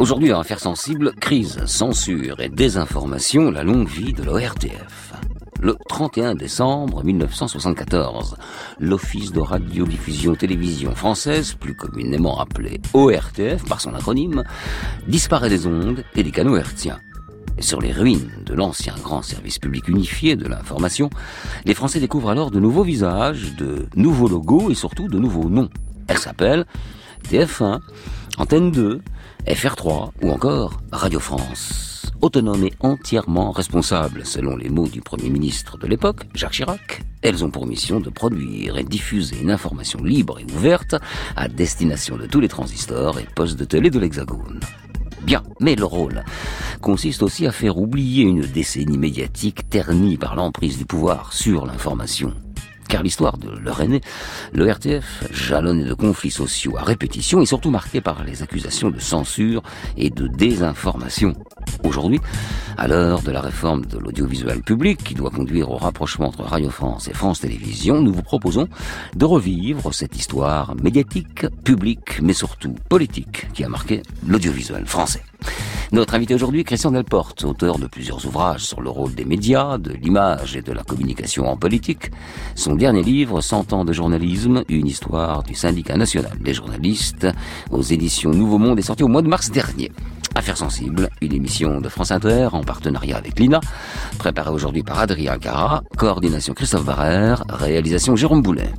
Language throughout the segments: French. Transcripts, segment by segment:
Aujourd'hui, dans Affaires sensibles, crise, censure et désinformation, la longue vie de l'ORTF. Le 31 décembre 1974, l'Office de radiodiffusion télévision française, plus communément appelé ORTF par son acronyme, disparaît des ondes et des canaux hertziens. Et sur les ruines de l'ancien grand service public unifié de l'information, les Français découvrent alors de nouveaux visages, de nouveaux logos et surtout de nouveaux noms. Elle s'appelle TF1, Antenne 2, FR3 ou encore Radio France. Autonomes et entièrement responsables, selon les mots du Premier ministre de l'époque, Jacques Chirac, elles ont pour mission de produire et diffuser une information libre et ouverte à destination de tous les transistors et postes de télé de l'Hexagone. Bien, mais le rôle consiste aussi à faire oublier une décennie médiatique ternie par l'emprise du pouvoir sur l'information car l'histoire de leur aîné, le RTF, jalonné de conflits sociaux à répétition, est surtout marquée par les accusations de censure et de désinformation. Aujourd'hui, à l'heure de la réforme de l'audiovisuel public qui doit conduire au rapprochement entre Radio France et France Télévisions, nous vous proposons de revivre cette histoire médiatique, publique, mais surtout politique qui a marqué l'audiovisuel français. Notre invité aujourd'hui, Christian Delporte, auteur de plusieurs ouvrages sur le rôle des médias, de l'image et de la communication en politique. Son dernier livre, 100 ans de journalisme, une histoire du syndicat national des journalistes, aux éditions Nouveau Monde, est sorti au mois de mars dernier. Affaires sensibles, une émission de France Inter en partenariat avec l'INA, préparée aujourd'hui par Adrien Cara, coordination Christophe Barrère, réalisation Jérôme Boulet.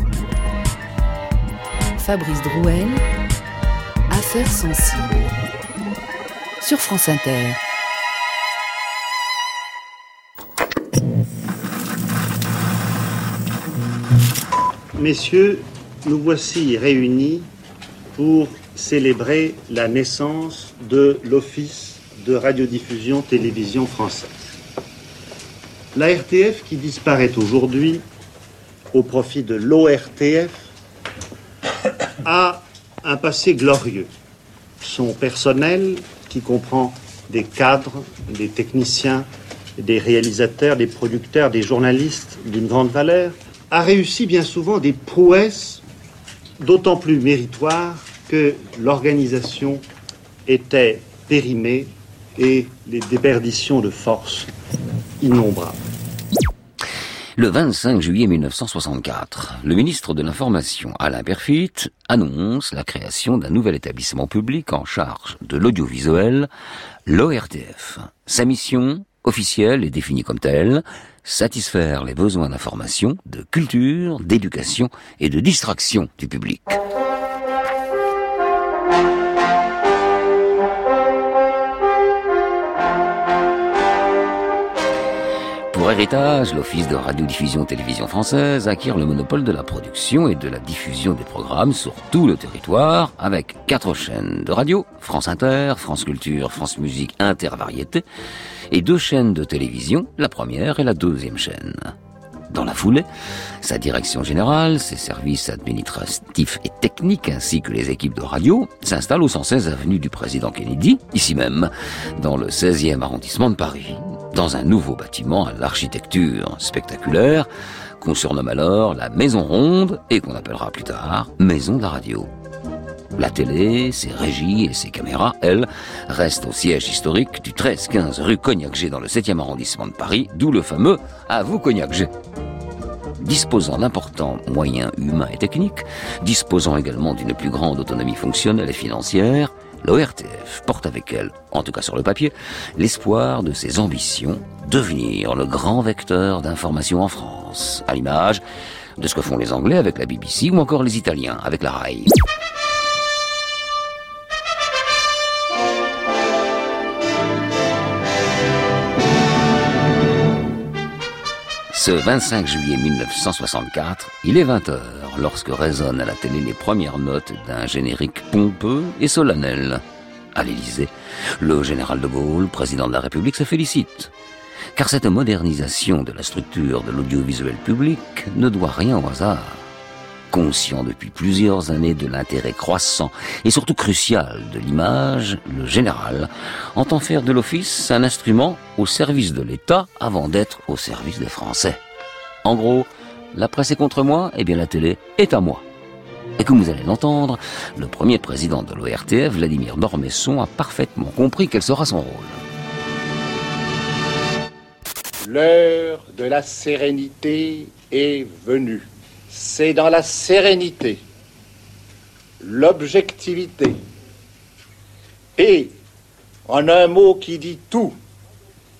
Fabrice Drouel, Affaires sensibles sur France Inter. Messieurs, nous voici réunis pour célébrer la naissance de l'Office de radiodiffusion télévision française. La RTF qui disparaît aujourd'hui au profit de l'ORTF a un passé glorieux. Son personnel qui comprend des cadres, des techniciens, des réalisateurs, des producteurs, des journalistes d'une grande valeur, a réussi bien souvent des prouesses d'autant plus méritoires que l'organisation était périmée et les déperditions de force innombrables. Le 25 juillet 1964, le ministre de l'Information, Alain Perfit, annonce la création d'un nouvel établissement public en charge de l'audiovisuel, l'ORTF. Sa mission, officielle et définie comme telle, satisfaire les besoins d'information, de culture, d'éducation et de distraction du public. Héritage, l'Office de radiodiffusion télévision française acquiert le monopole de la production et de la diffusion des programmes sur tout le territoire avec quatre chaînes de radio, France Inter, France Culture, France Musique, Intervariété, et deux chaînes de télévision, la première et la deuxième chaîne. Dans la foulée, sa direction générale, ses services administratifs et techniques ainsi que les équipes de radio s'installent au 116 avenue du Président Kennedy, ici même, dans le 16e arrondissement de Paris dans un nouveau bâtiment à l'architecture spectaculaire qu'on surnomme alors la Maison Ronde et qu'on appellera plus tard Maison de la Radio. La télé, ses régies et ses caméras, elles, restent au siège historique du 13-15 rue Cognac-G dans le 7e arrondissement de Paris, d'où le fameux À vous Cognac-G disposant d'importants moyens humains et techniques, disposant également d'une plus grande autonomie fonctionnelle et financière, l'ORTF porte avec elle, en tout cas sur le papier, l'espoir de ses ambitions, devenir le grand vecteur d'information en France, à l'image de ce que font les Anglais avec la BBC ou encore les Italiens avec la RAI. Ce 25 juillet 1964, il est 20h lorsque résonnent à la télé les premières notes d'un générique pompeux et solennel. À l'Élysée, le général de Gaulle, président de la République, se félicite. Car cette modernisation de la structure de l'audiovisuel public ne doit rien au hasard. Conscient depuis plusieurs années de l'intérêt croissant et surtout crucial de l'image, le général entend faire de l'office un instrument au service de l'État avant d'être au service des Français. En gros, la presse est contre moi, eh bien la télé est à moi. Et comme vous allez l'entendre, le premier président de l'ORTF, Vladimir Dormesson, a parfaitement compris quel sera son rôle. L'heure de la sérénité est venue. C'est dans la sérénité, l'objectivité et, en un mot qui dit tout,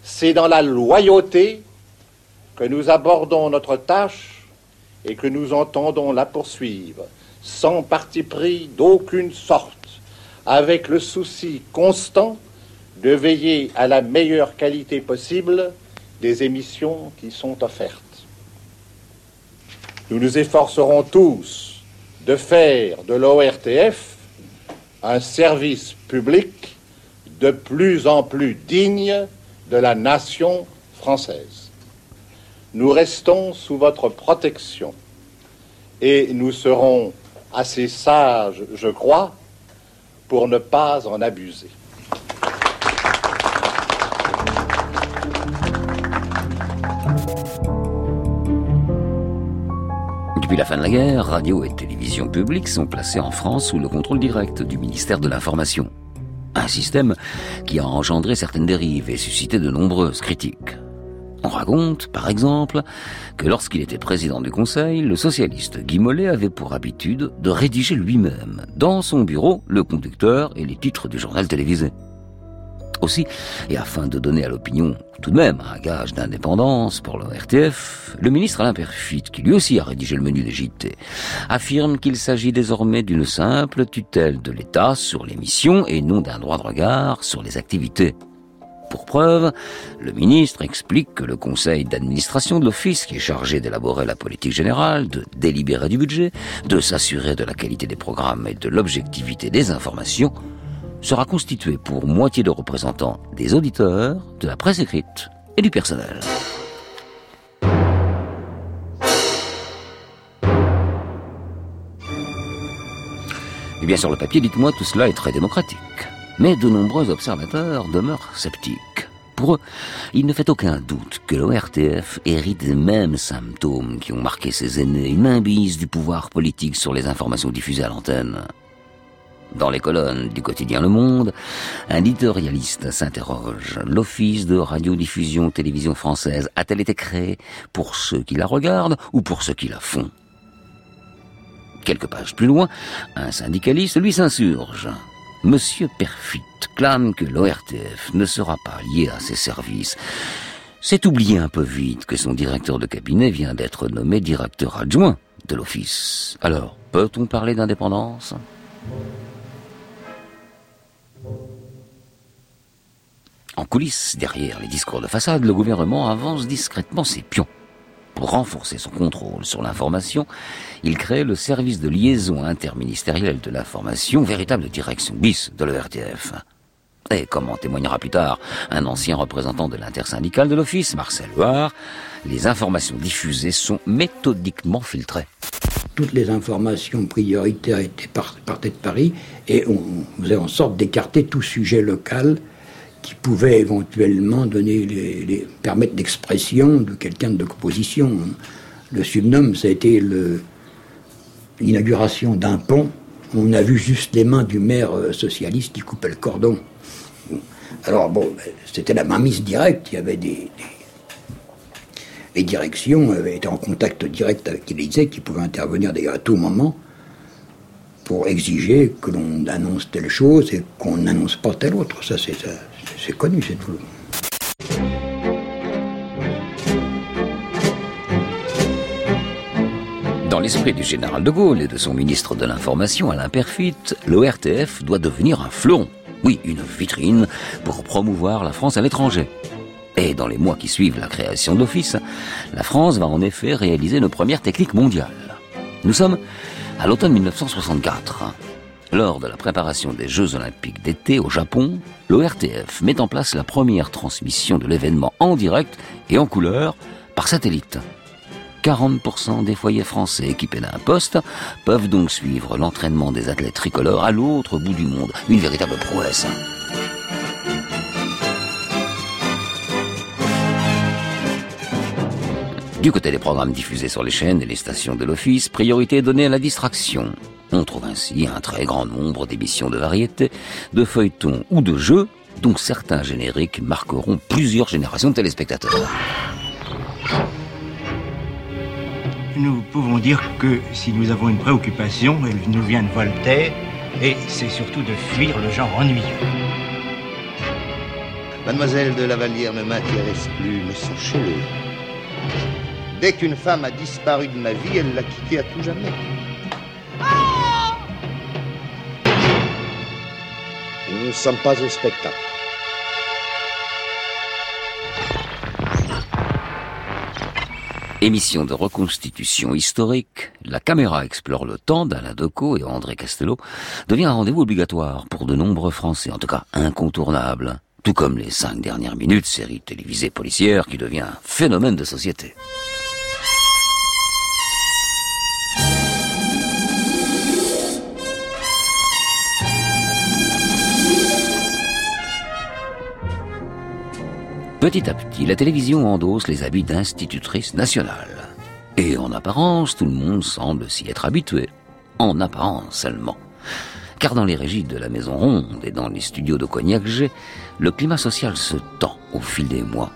c'est dans la loyauté que nous abordons notre tâche et que nous entendons la poursuivre, sans parti pris d'aucune sorte, avec le souci constant de veiller à la meilleure qualité possible des émissions qui sont offertes. Nous nous efforcerons tous de faire de l'ORTF un service public de plus en plus digne de la nation française. Nous restons sous votre protection et nous serons assez sages, je crois, pour ne pas en abuser. Depuis la fin de la guerre, radio et télévision publique sont placées en France sous le contrôle direct du ministère de l'Information. Un système qui a engendré certaines dérives et suscité de nombreuses critiques. On raconte, par exemple, que lorsqu'il était président du Conseil, le socialiste Guy Mollet avait pour habitude de rédiger lui-même, dans son bureau, le conducteur et les titres du journal télévisé. Aussi, et afin de donner à l'opinion tout de même un gage d'indépendance pour le RTF, le ministre Alain Perfit, qui lui aussi a rédigé le menu des JT, affirme qu'il s'agit désormais d'une simple tutelle de l'État sur les missions et non d'un droit de regard sur les activités. Pour preuve, le ministre explique que le conseil d'administration de l'office, qui est chargé d'élaborer la politique générale, de délibérer du budget, de s'assurer de la qualité des programmes et de l'objectivité des informations, sera constitué pour moitié de représentants des auditeurs, de la presse écrite et du personnel. Et bien sur le papier, dites-moi, tout cela est très démocratique. Mais de nombreux observateurs demeurent sceptiques. Pour eux, il ne fait aucun doute que l'ORTF hérite des mêmes symptômes qui ont marqué ses aînés, une mainmise du pouvoir politique sur les informations diffusées à l'antenne. Dans les colonnes du quotidien Le Monde, un éditorialiste s'interroge. L'office de radiodiffusion télévision française a-t-elle été créé pour ceux qui la regardent ou pour ceux qui la font? Quelques pages plus loin, un syndicaliste lui s'insurge. Monsieur Perfit clame que l'ORTF ne sera pas lié à ses services. C'est oublier un peu vite que son directeur de cabinet vient d'être nommé directeur adjoint de l'office. Alors, peut-on parler d'indépendance? En coulisses, derrière les discours de façade, le gouvernement avance discrètement ses pions. Pour renforcer son contrôle sur l'information, il crée le service de liaison interministérielle de l'information, véritable direction bis de l'ERTF. Et comme en témoignera plus tard un ancien représentant de l'intersyndicale de l'office, Marcel Loire, les informations diffusées sont méthodiquement filtrées. Toutes les informations prioritaires étaient partaient de Paris et on faisait en sorte d'écarter tout sujet local qui pouvait éventuellement donner les, permettre l'expression de quelqu'un de l'opposition. Le subnum, ça a été l'inauguration d'un pont. On a vu juste les mains du maire euh, socialiste qui coupait le cordon. Alors bon, ben, c'était la mainmise directe. Il y avait des, les directions avaient été en contact direct avec l'Élysée, qui pouvaient intervenir d'ailleurs à tout moment pour exiger que l'on annonce telle chose et qu'on n'annonce pas telle autre. Ça, c'est c'est connu, c'est tout. Dans l'esprit du général de Gaulle et de son ministre de l'Information, Alain Perfit, l'ORTF doit devenir un fleuron, oui, une vitrine, pour promouvoir la France à l'étranger. Et dans les mois qui suivent la création de l'office, la France va en effet réaliser une première technique mondiale. Nous sommes à l'automne 1964. Lors de la préparation des Jeux olympiques d'été au Japon, l'ORTF met en place la première transmission de l'événement en direct et en couleur par satellite. 40% des foyers français équipés d'un poste peuvent donc suivre l'entraînement des athlètes tricolores à l'autre bout du monde. Une véritable prouesse. Du côté des programmes diffusés sur les chaînes et les stations de l'office, priorité est donnée à la distraction. On trouve ainsi un très grand nombre d'émissions de variété, de feuilletons ou de jeux, dont certains génériques marqueront plusieurs générations de téléspectateurs. Nous pouvons dire que si nous avons une préoccupation, elle nous vient de Voltaire, et c'est surtout de fuir le genre ennuyeux. Mademoiselle de Lavallière ne m'intéresse plus, mais sachez-le. Dès qu'une femme a disparu de ma vie, elle l'a quittée à tout jamais. Ne sommes pas au spectacle. Émission de reconstitution historique, la caméra explore le temps d'Alain Decaux et André Castello devient un rendez-vous obligatoire pour de nombreux Français, en tout cas incontournable. Tout comme les cinq dernières minutes, série télévisée policière qui devient un phénomène de société. Petit à petit, la télévision endosse les habits d'institutrice nationale. Et en apparence, tout le monde semble s'y être habitué. En apparence seulement. Car dans les régies de la Maison Ronde et dans les studios de Cognac G, le climat social se tend au fil des mois.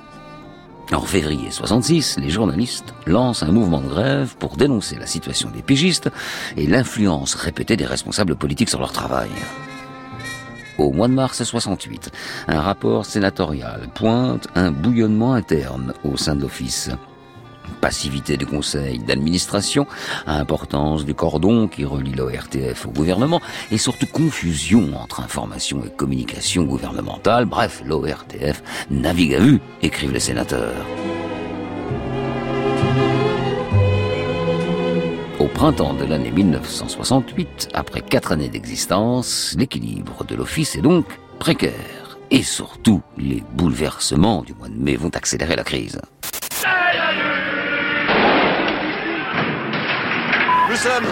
En février 66, les journalistes lancent un mouvement de grève pour dénoncer la situation des pigistes et l'influence répétée des responsables politiques sur leur travail au mois de mars 68. Un rapport sénatorial pointe un bouillonnement interne au sein de l'office. Passivité du conseil d'administration, importance du cordon qui relie l'ORTF au gouvernement et surtout confusion entre information et communication gouvernementale. Bref, l'ORTF navigue à vue, écrivent les sénateurs. Printemps de l'année 1968, après quatre années d'existence, l'équilibre de l'office est donc précaire. Et surtout, les bouleversements du mois de mai vont accélérer la crise. Nous sommes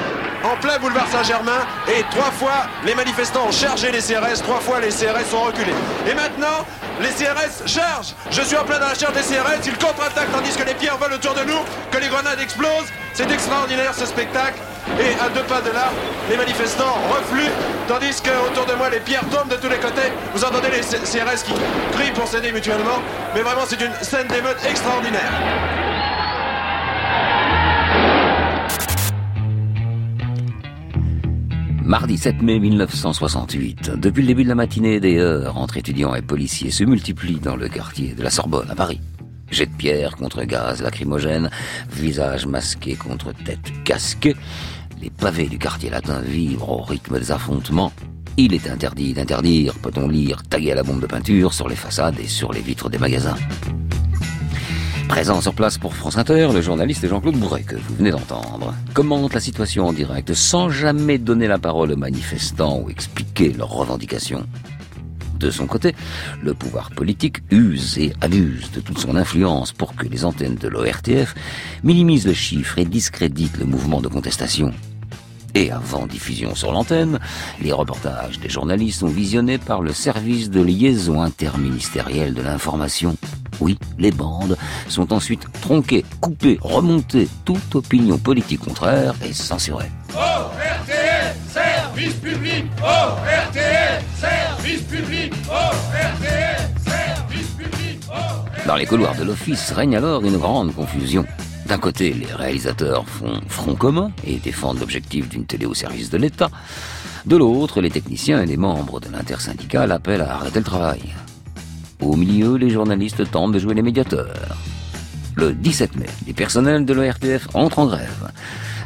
en plein boulevard Saint-Germain et trois fois les manifestants ont chargé les CRS, trois fois les CRS ont reculé. Et maintenant, les CRS chargent. Je suis en plein dans la charge des CRS, ils contre-attaquent tandis que les pierres volent autour de nous, que les grenades explosent. C'est extraordinaire ce spectacle. Et à deux pas de là, les manifestants refluent, tandis que autour de moi, les pierres tombent de tous les côtés. Vous entendez les CRS qui crient pour s'aider mutuellement. Mais vraiment, c'est une scène d'émeute extraordinaire. Mardi 7 mai 1968, depuis le début de la matinée, des heures entre étudiants et policiers se multiplient dans le quartier de la Sorbonne à Paris. Jet de pierre contre gaz lacrymogène, visage masqué contre tête casquée. Les pavés du quartier latin vibrent au rythme des affrontements. Il est interdit d'interdire, peut-on lire, tagué à la bombe de peinture sur les façades et sur les vitres des magasins. Présent sur place pour France Inter, le journaliste Jean-Claude Bourret, que vous venez d'entendre, commente la situation en direct sans jamais donner la parole aux manifestants ou expliquer leurs revendications. De son côté, le pouvoir politique use et abuse de toute son influence pour que les antennes de l'ORTF minimisent le chiffre et discréditent le mouvement de contestation. Et avant diffusion sur l'antenne, les reportages des journalistes sont visionnés par le service de liaison interministériel de l'information. Oui, les bandes sont ensuite tronquées, coupées, remontées, toute opinion politique contraire est censurée. Service public service public service public Dans les couloirs de l'office règne alors une grande confusion. D'un côté, les réalisateurs font front commun et défendent l'objectif d'une télé au service de l'État. De l'autre, les techniciens et les membres de l'intersyndicale appellent à arrêter le travail. Au milieu, les journalistes tentent de jouer les médiateurs. Le 17 mai, les personnels de l'ORTF entrent en grève.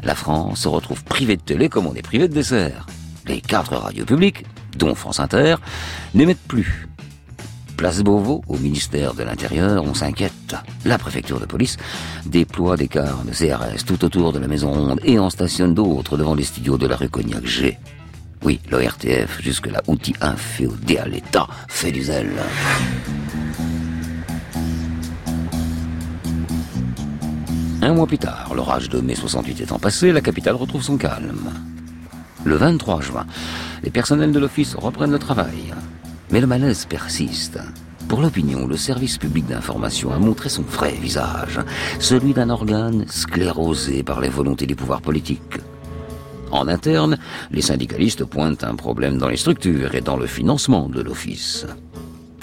La France se retrouve privée de télé comme on est privé de dessert. Les quatre radios publiques, dont France Inter, n'émettent plus. Place Beauvau, au ministère de l'Intérieur, on s'inquiète. La préfecture de police déploie des cars de CRS tout autour de la Maison Ronde et en stationne d'autres devant les studios de la rue Cognac G. Oui, l'ORTF, jusque-là outil inféodé l'État, fait du zèle. Un mois plus tard, l'orage de mai 68 étant passé, la capitale retrouve son calme. Le 23 juin, les personnels de l'office reprennent le travail. Mais le malaise persiste. Pour l'opinion, le service public d'information a montré son vrai visage, celui d'un organe sclérosé par les volontés des pouvoirs politiques. En interne, les syndicalistes pointent un problème dans les structures et dans le financement de l'office.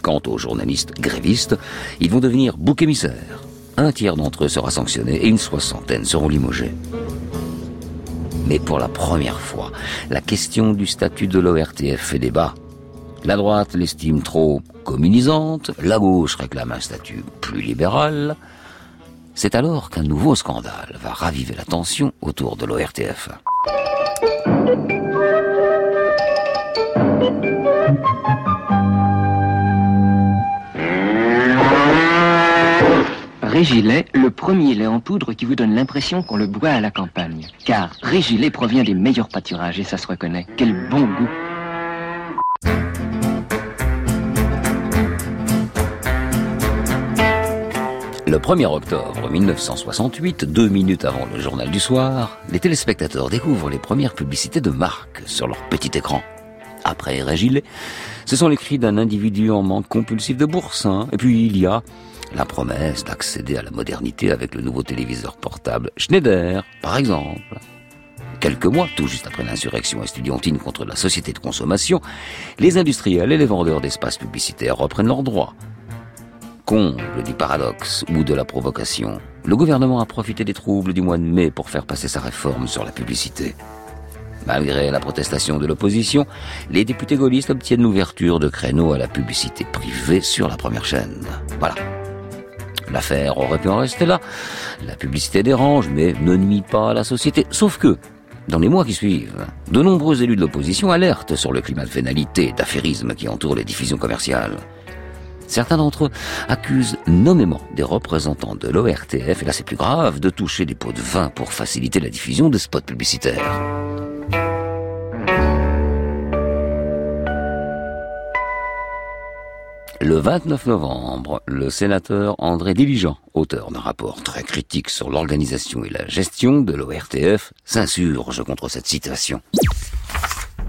Quant aux journalistes grévistes, ils vont devenir bouc émissaires. Un tiers d'entre eux sera sanctionné et une soixantaine seront limogés. Mais pour la première fois, la question du statut de l'ORTF fait débat. La droite l'estime trop communisante, la gauche réclame un statut plus libéral. C'est alors qu'un nouveau scandale va raviver la tension autour de l'ORTF. Régilet, le premier lait en poudre qui vous donne l'impression qu'on le boit à la campagne. Car Régilet provient des meilleurs pâturages et ça se reconnaît. Quel bon goût Le 1er octobre 1968, deux minutes avant le journal du soir, les téléspectateurs découvrent les premières publicités de marque sur leur petit écran. Après Régilet, ce sont les cris d'un individu en manque compulsif de bourse. hein. Et puis il y a la promesse d'accéder à la modernité avec le nouveau téléviseur portable Schneider, par exemple. Quelques mois, tout juste après l'insurrection estudiantine contre la société de consommation, les industriels et les vendeurs d'espaces publicitaires reprennent leurs droits. Comble du paradoxe ou de la provocation, le gouvernement a profité des troubles du mois de mai pour faire passer sa réforme sur la publicité. Malgré la protestation de l'opposition, les députés gaullistes obtiennent l'ouverture de créneaux à la publicité privée sur la première chaîne. Voilà. L'affaire aurait pu en rester là. La publicité dérange, mais ne nuit pas à la société. Sauf que, dans les mois qui suivent, de nombreux élus de l'opposition alertent sur le climat de vénalité et d'affairisme qui entoure les diffusions commerciales. Certains d'entre eux accusent nommément des représentants de l'ORTF, et là c'est plus grave, de toucher des pots de vin pour faciliter la diffusion de spots publicitaires. Le 29 novembre, le sénateur André Diligent, auteur d'un rapport très critique sur l'organisation et la gestion de l'ORTF, s'insurge contre cette situation.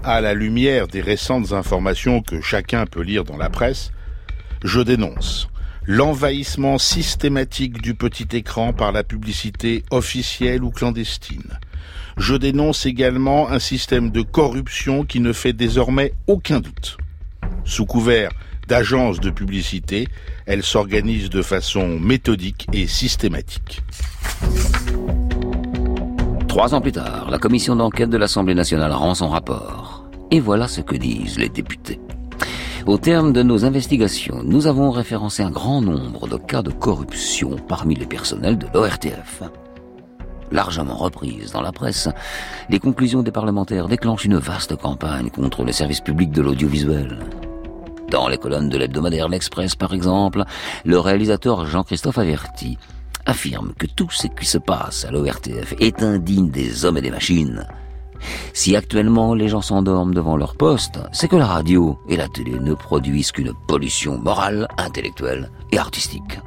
À la lumière des récentes informations que chacun peut lire dans la presse, je dénonce l'envahissement systématique du petit écran par la publicité officielle ou clandestine. Je dénonce également un système de corruption qui ne fait désormais aucun doute. Sous couvert d'agence de publicité, elle s'organise de façon méthodique et systématique. Trois ans plus tard, la commission d'enquête de l'Assemblée nationale rend son rapport. Et voilà ce que disent les députés. Au terme de nos investigations, nous avons référencé un grand nombre de cas de corruption parmi les personnels de l'ORTF. Largement reprises dans la presse, les conclusions des parlementaires déclenchent une vaste campagne contre les services publics de l'audiovisuel. Dans les colonnes de l'hebdomadaire L'Express, par exemple, le réalisateur Jean-Christophe Averti affirme que tout ce qui se passe à l'ORTF est indigne des hommes et des machines. Si actuellement les gens s'endorment devant leur poste, c'est que la radio et la télé ne produisent qu'une pollution morale, intellectuelle et artistique.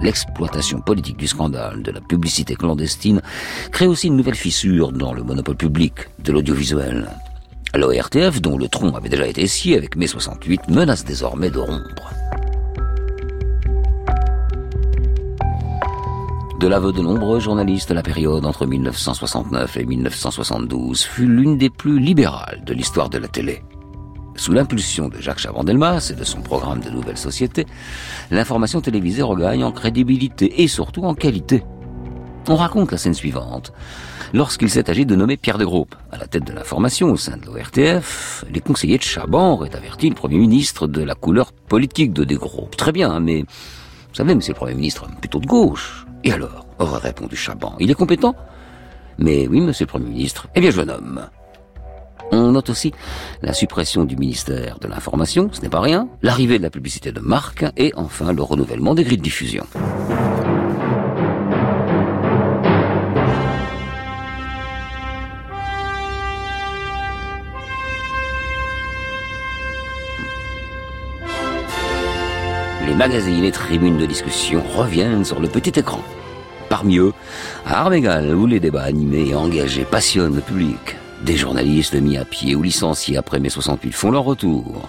L'exploitation politique du scandale de la publicité clandestine crée aussi une nouvelle fissure dans le monopole public de l'audiovisuel. L'ORTF, dont le tronc avait déjà été scié avec mai 68, menace désormais de rompre. De l'aveu de nombreux journalistes, la période entre 1969 et 1972 fut l'une des plus libérales de l'histoire de la télé. Sous l'impulsion de Jacques Chaban-Delmas et de son programme de nouvelles sociétés, l'information télévisée regagne en crédibilité et surtout en qualité. On raconte la scène suivante. Lorsqu'il s'est agi de nommer Pierre de Groupe à la tête de l'information au sein de l'ORTF, les conseillers de Chaban auraient averti le Premier ministre de la couleur politique de De Groupe. Très bien, mais vous savez, monsieur le Premier ministre, plutôt de gauche. Et alors? Aurait répondu Chaban. Il est compétent Mais oui, monsieur le Premier ministre. Eh bien, je le nomme. On note aussi la suppression du ministère de l'Information, ce n'est pas rien, l'arrivée de la publicité de marque et enfin le renouvellement des grilles de diffusion. Les magazines et tribunes de discussion reviennent sur le petit écran. Parmi eux, à armes égales, où les débats animés et engagés passionnent le public. Des journalistes mis à pied ou licenciés après mai 68 font leur retour.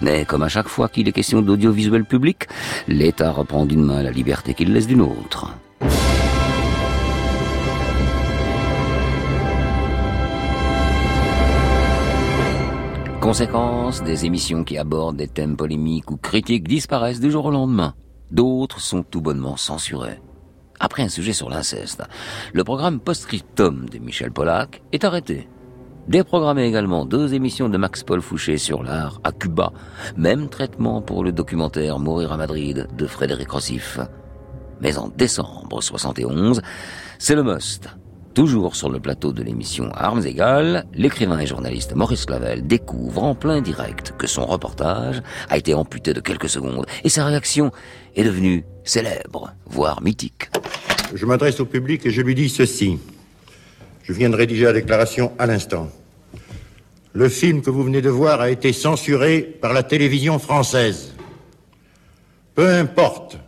Mais comme à chaque fois qu'il est question d'audiovisuel public, l'État reprend d'une main la liberté qu'il laisse d'une autre. Conséquence, des émissions qui abordent des thèmes polémiques ou critiques disparaissent du jour au lendemain. D'autres sont tout bonnement censurées. Après un sujet sur l'inceste, le programme Postscriptum de Michel Pollack est arrêté. Déprogrammé également deux émissions de Max Paul Fouché sur l'art à Cuba. Même traitement pour le documentaire Mourir à Madrid de Frédéric Rossif. Mais en décembre 71, c'est le must. Toujours sur le plateau de l'émission Armes égales, l'écrivain et journaliste Maurice Clavel découvre en plein direct que son reportage a été amputé de quelques secondes et sa réaction est devenue célèbre, voire mythique. Je m'adresse au public et je lui dis ceci. Je viens de rédiger la déclaration à l'instant. Le film que vous venez de voir a été censuré par la télévision française. Peu importe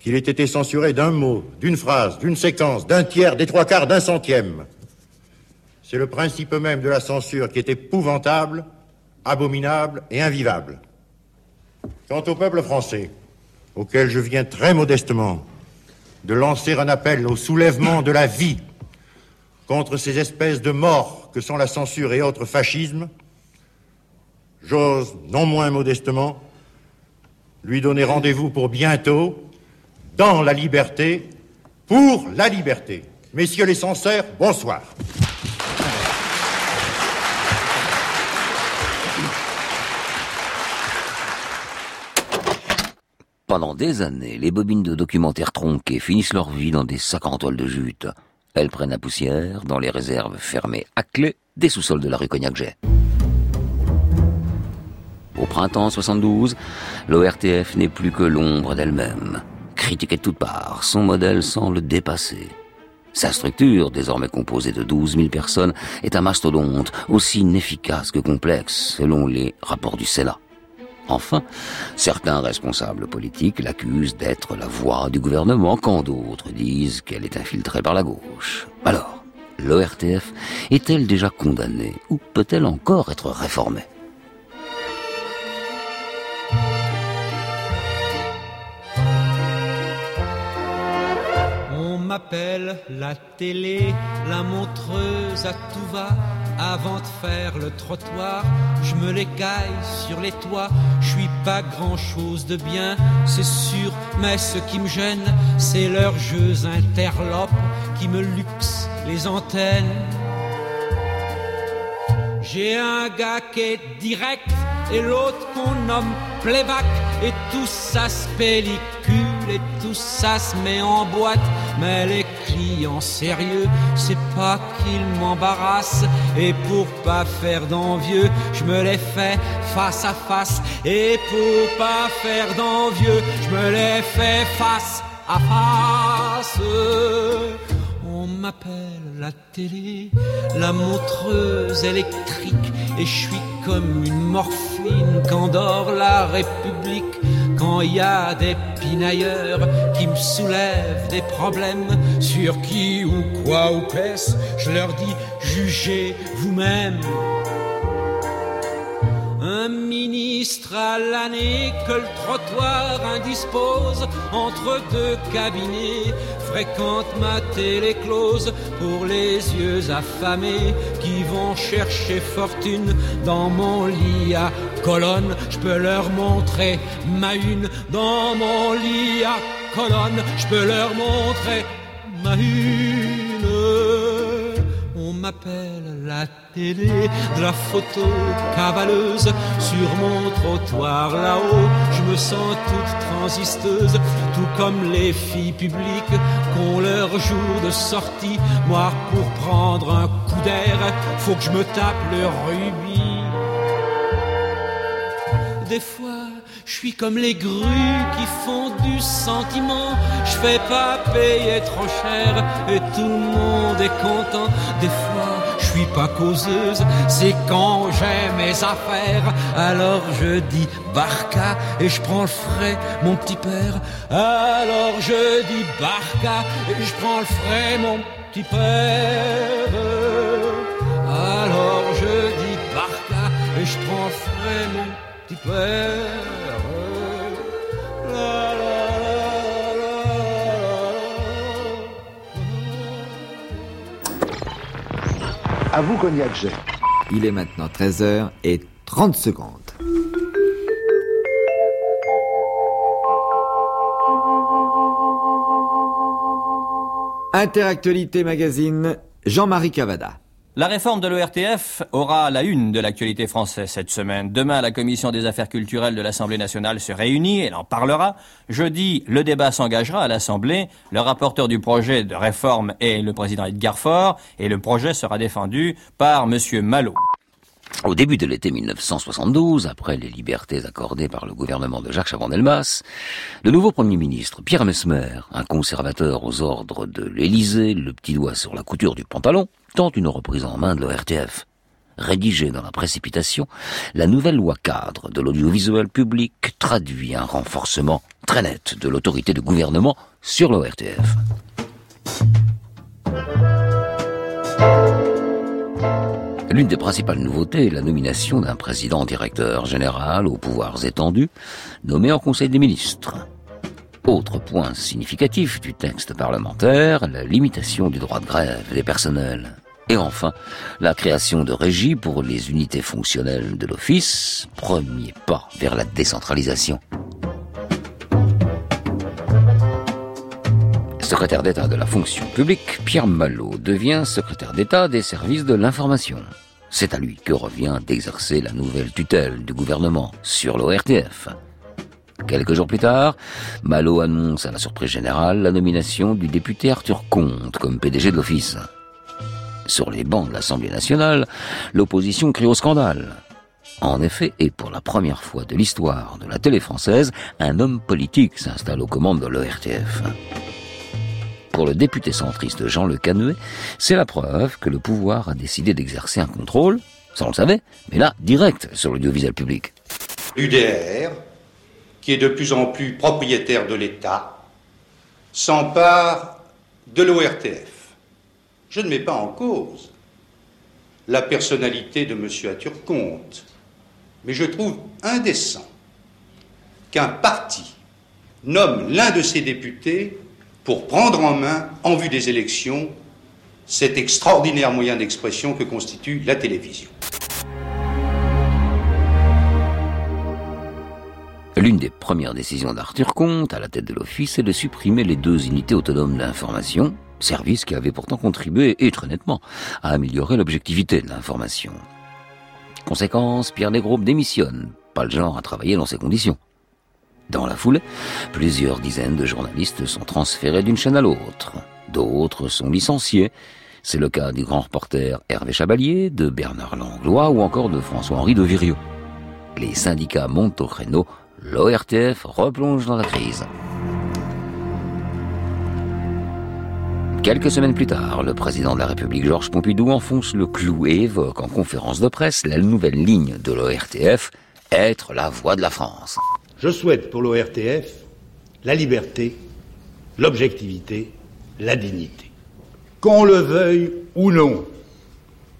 qu'il ait été censuré d'un mot, d'une phrase, d'une séquence, d'un tiers, des trois quarts, d'un centième. C'est le principe même de la censure qui est épouvantable, abominable et invivable. Quant au peuple français, auquel je viens très modestement de lancer un appel au soulèvement de la vie contre ces espèces de morts que sont la censure et autres fascismes, j'ose, non moins modestement, lui donner rendez-vous pour bientôt, dans la liberté, pour la liberté. Messieurs les censeurs, bonsoir. Pendant des années, les bobines de documentaires tronqués finissent leur vie dans des sacs en toile de jute. Elles prennent la poussière dans les réserves fermées à clé des sous-sols de la rue Cognac-Jet. Au printemps 72, l'ORTF n'est plus que l'ombre d'elle-même. Critiquée de toutes parts, son modèle semble dépassé. Sa structure, désormais composée de 12 000 personnes, est un mastodonte aussi inefficace que complexe, selon les rapports du Sénat. Enfin, certains responsables politiques l'accusent d'être la voix du gouvernement quand d'autres disent qu'elle est infiltrée par la gauche. Alors, l'ORTF est-elle déjà condamnée ou peut-elle encore être réformée? M'appelle la télé, la montreuse à tout va. Avant de faire le trottoir, je me les caille sur les toits. Je suis pas grand chose de bien, c'est sûr, mais ce qui me gêne, c'est leurs jeux interlopes qui me luxent les antennes. J'ai un gars qui est direct et l'autre qu'on nomme playback et tout ça se pellicule et tout ça se met en boîte. Mais les clients sérieux, c'est pas qu'ils m'embarrassent et pour pas faire d'envieux, je me les fais face à face et pour pas faire d'envieux, je me les fais face à face. On m'appelle la télé, la montreuse électrique, et je suis comme une morphine qu'endort la République. Quand il y a des pinailleurs qui me soulèvent des problèmes sur qui ou quoi ou qu'est-ce, je leur dis jugez vous-même. Un ministre à l'année que le trottoir indispose entre deux cabinets fréquente ma télé close pour les yeux affamés qui vont chercher fortune dans mon lit à colonne. Je peux leur montrer ma une dans mon lit à colonne. Je peux leur montrer ma une. M'appelle la télé de la photo cavaleuse sur mon trottoir là-haut. Je me sens toute transisteuse, tout comme les filles publiques qu'ont leur jour de sortie. Moi, pour prendre un coup d'air, faut que je me tape le rubis. Des fois, je suis comme les grues qui font du sentiment. Je fais pas payer trop cher et tout le monde est content. Des fois, suis pas causeuse, c'est quand j'ai mes affaires. Alors je dis barca et je prends le frais, mon petit père. Alors je dis barca et je prends le frais, mon petit père. Alors je dis barca et je prends le frais, mon petite mère. À vous, Cognac. Il est maintenant 13h et 30 secondes. Interactualité Magazine, Jean-Marie Cavada. La réforme de l'ORTF aura la une de l'actualité française cette semaine. Demain, la commission des affaires culturelles de l'Assemblée nationale se réunit, elle en parlera. Jeudi, le débat s'engagera à l'Assemblée. Le rapporteur du projet de réforme est le président Edgar Faure et le projet sera défendu par monsieur Malo. Au début de l'été 1972, après les libertés accordées par le gouvernement de Jacques Chaban-Delmas, le nouveau Premier ministre, Pierre Mesmer, un conservateur aux ordres de l'Élysée, le petit doigt sur la couture du pantalon, tente une reprise en main de l'ORTF. Rédigée dans la précipitation, la nouvelle loi cadre de l'audiovisuel public traduit un renforcement très net de l'autorité du gouvernement sur l'ORTF. L'une des principales nouveautés est la nomination d'un président directeur général aux pouvoirs étendus, nommé en Conseil des ministres. Autre point significatif du texte parlementaire, la limitation du droit de grève des personnels. Et enfin, la création de régies pour les unités fonctionnelles de l'Office, premier pas vers la décentralisation. Secrétaire d'État de la fonction publique, Pierre Malo devient secrétaire d'État des services de l'information. C'est à lui que revient d'exercer la nouvelle tutelle du gouvernement sur l'ORTF. Quelques jours plus tard, Malo annonce à la surprise générale la nomination du député Arthur Comte comme PDG de l'Office. Sur les bancs de l'Assemblée nationale, l'opposition crie au scandale. En effet, et pour la première fois de l'histoire de la télé française, un homme politique s'installe aux commandes de l'ORTF. Pour le député centriste Jean Le Canuet, c'est la preuve que le pouvoir a décidé d'exercer un contrôle, ça on le savait, mais là, direct sur l'audiovisuel public. L'UDR, qui est de plus en plus propriétaire de l'État, s'empare de l'ORTF. Je ne mets pas en cause la personnalité de M. Comte, mais je trouve indécent qu'un parti nomme l'un de ses députés pour prendre en main, en vue des élections, cet extraordinaire moyen d'expression que constitue la télévision. L'une des premières décisions d'Arthur Comte, à la tête de l'Office, est de supprimer les deux unités autonomes d'information, service qui avait pourtant contribué, et très nettement, à améliorer l'objectivité de l'information. Conséquence, Pierre Desgroupes démissionne, pas le genre à travailler dans ces conditions. Dans la foulée, plusieurs dizaines de journalistes sont transférés d'une chaîne à l'autre. D'autres sont licenciés. C'est le cas du grand reporter Hervé Chabalier, de Bernard Langlois ou encore de François-Henri de Viriot. Les syndicats montent au créneau, l'ORTF replonge dans la crise. Quelques semaines plus tard, le président de la République Georges Pompidou enfonce le clou et évoque en conférence de presse la nouvelle ligne de l'ORTF, être la voix de la France. Je souhaite pour l'ORTF la liberté, l'objectivité, la dignité. Qu'on le veuille ou non,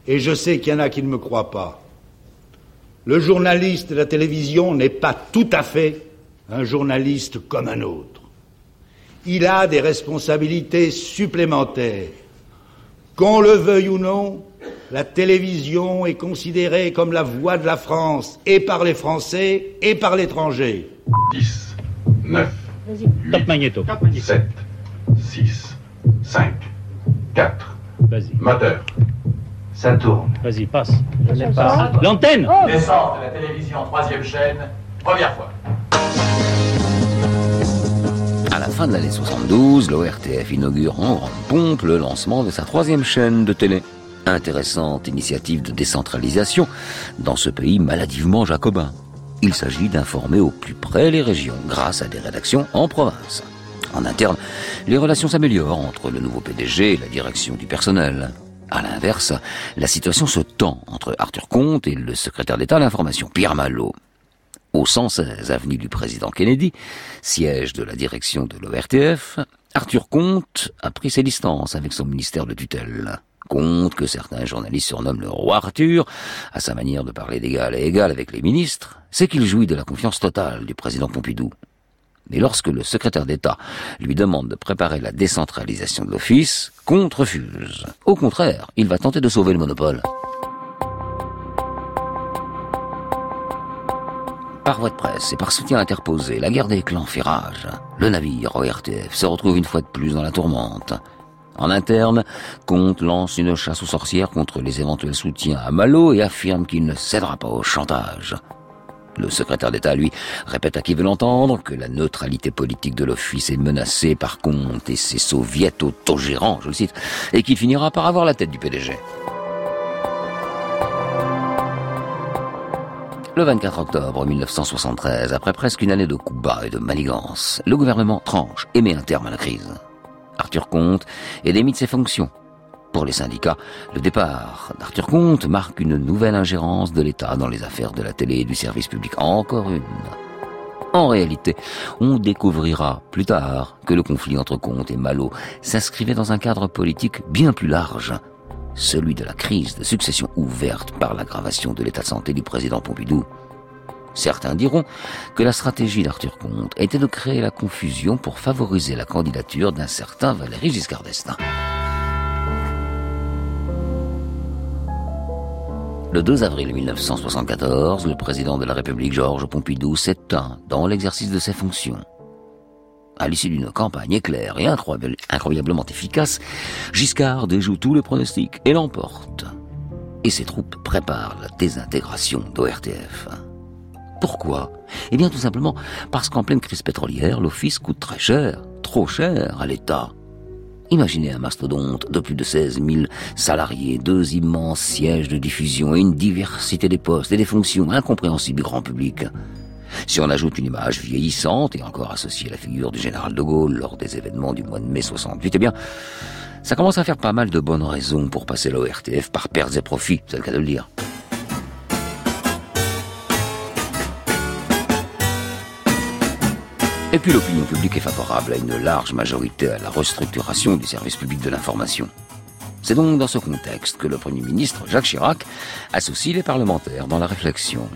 et je sais qu'il y en a qui ne me croient pas, le journaliste de la télévision n'est pas tout à fait un journaliste comme un autre. Il a des responsabilités supplémentaires. Qu'on le veuille ou non, la télévision est considérée comme la voix de la France, et par les Français, et par l'étranger. 10, 9, 8, 7, 6, 5, 4. Vas-y. Moteur. Ça tourne. Vas-y, passe. Je n'ai pas. L'antenne Descente de la télévision, troisième chaîne, première fois. À la fin de l'année 72, l'ORTF inaugure en grande pompe le lancement de sa troisième chaîne de télé. Intéressante initiative de décentralisation dans ce pays maladivement jacobin. Il s'agit d'informer au plus près les régions grâce à des rédactions en province. En interne, les relations s'améliorent entre le nouveau PDG et la direction du personnel. À l'inverse, la situation se tend entre Arthur Comte et le secrétaire d'État à l'information, Pierre Malo. Au 116 avenue du président Kennedy, siège de la direction de l'ORTF, Arthur Comte a pris ses distances avec son ministère de tutelle. Comte, que certains journalistes surnomment le roi Arthur, à sa manière de parler d'égal à égal avec les ministres, c'est qu'il jouit de la confiance totale du président Pompidou. Mais lorsque le secrétaire d'État lui demande de préparer la décentralisation de l'office, Comte refuse. Au contraire, il va tenter de sauver le monopole. Par voie de presse et par soutien interposé, la guerre des clans fait rage. Le navire ORTF se retrouve une fois de plus dans la tourmente. En interne, Comte lance une chasse aux sorcières contre les éventuels soutiens à Malo et affirme qu'il ne cédera pas au chantage. Le secrétaire d'État, lui, répète à qui veut l'entendre que la neutralité politique de l'office est menacée par Comte et ses soviets autogérants, je le cite, et qu'il finira par avoir la tête du PDG. Le 24 octobre 1973, après presque une année de coups bas et de manigance, le gouvernement tranche et met un terme à la crise. Arthur Comte est démis de ses fonctions. Pour les syndicats, le départ d'Arthur Comte marque une nouvelle ingérence de l'État dans les affaires de la télé et du service public. Encore une. En réalité, on découvrira plus tard que le conflit entre Comte et Malo s'inscrivait dans un cadre politique bien plus large, celui de la crise de succession ouverte par l'aggravation de l'état de santé du président Pompidou. Certains diront que la stratégie d'Arthur Comte était de créer la confusion pour favoriser la candidature d'un certain Valéry Giscard d'Estaing. Le 2 avril 1974, le président de la République Georges Pompidou s'éteint dans l'exercice de ses fonctions. À l'issue d'une campagne éclair et incroyablement efficace, Giscard déjoue tous les pronostics et l'emporte. Et ses troupes préparent la désintégration d'ORTF. Pourquoi? Eh bien tout simplement parce qu'en pleine crise pétrolière, l'office coûte très cher, trop cher à l'État. Imaginez un mastodonte de plus de 16 000 salariés, deux immenses sièges de diffusion et une diversité des postes et des fonctions incompréhensibles du grand public. Si on ajoute une image vieillissante et encore associée à la figure du général de Gaulle lors des événements du mois de mai 68, eh bien, ça commence à faire pas mal de bonnes raisons pour passer l'ORTF par pertes et profits, c'est le cas de le dire. Et puis l'opinion publique est favorable à une large majorité à la restructuration du service public de l'information. C'est donc dans ce contexte que le Premier ministre, Jacques Chirac, associe les parlementaires dans la réflexion.